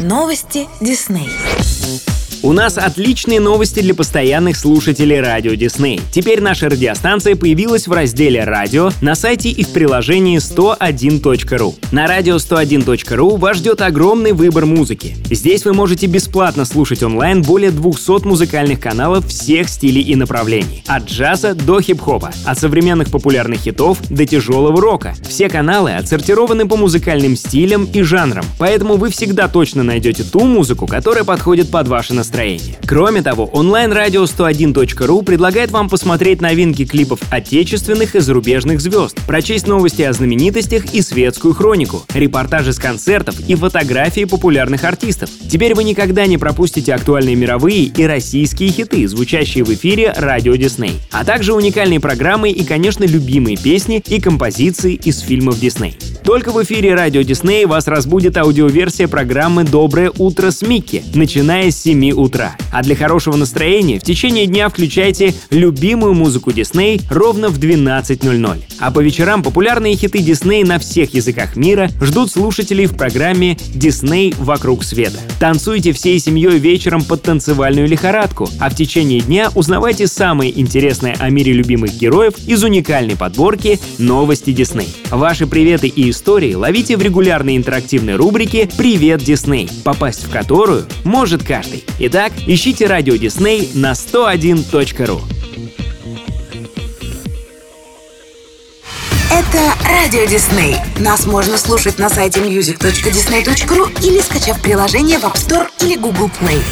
Новости Дисней. У нас отличные новости для постоянных слушателей радио Дисней. Теперь наша радиостанция появилась в разделе «Радио» на сайте и в приложении 101.ru. На радио 101.ru вас ждет огромный выбор музыки. Здесь вы можете бесплатно слушать онлайн более 200 музыкальных каналов всех стилей и направлений. От джаза до хип-хопа, от современных популярных хитов до тяжелого рока. Все каналы отсортированы по музыкальным стилям и жанрам, поэтому вы всегда точно найдете ту музыку, которая подходит под ваше настроение настроение. Кроме того, онлайн-радио 101.ru предлагает вам посмотреть новинки клипов отечественных и зарубежных звезд, прочесть новости о знаменитостях и светскую хронику, репортажи с концертов и фотографии популярных артистов. Теперь вы никогда не пропустите актуальные мировые и российские хиты, звучащие в эфире радио Дисней, а также уникальные программы и, конечно, любимые песни и композиции из фильмов Дисней. Только в эфире радио Дисней вас разбудит аудиоверсия программы «Доброе утро с Микки», начиная с 7 утра. А для хорошего настроения в течение дня включайте любимую музыку Дисней ровно в 12.00. А по вечерам популярные хиты Дисней на всех языках мира ждут слушателей в программе «Дисней вокруг света». Танцуйте всей семьей вечером под танцевальную лихорадку, а в течение дня узнавайте самые интересные о мире любимых героев из уникальной подборки «Новости Дисней». Ваши приветы и истории ловите в регулярной интерактивной рубрике «Привет, Дисней», попасть в которую может каждый. Итак, ищите радио Дисней на 101.ru. Это Радио Дисней. Нас можно слушать на сайте music.disney.ru или скачав приложение в App Store или Google Play.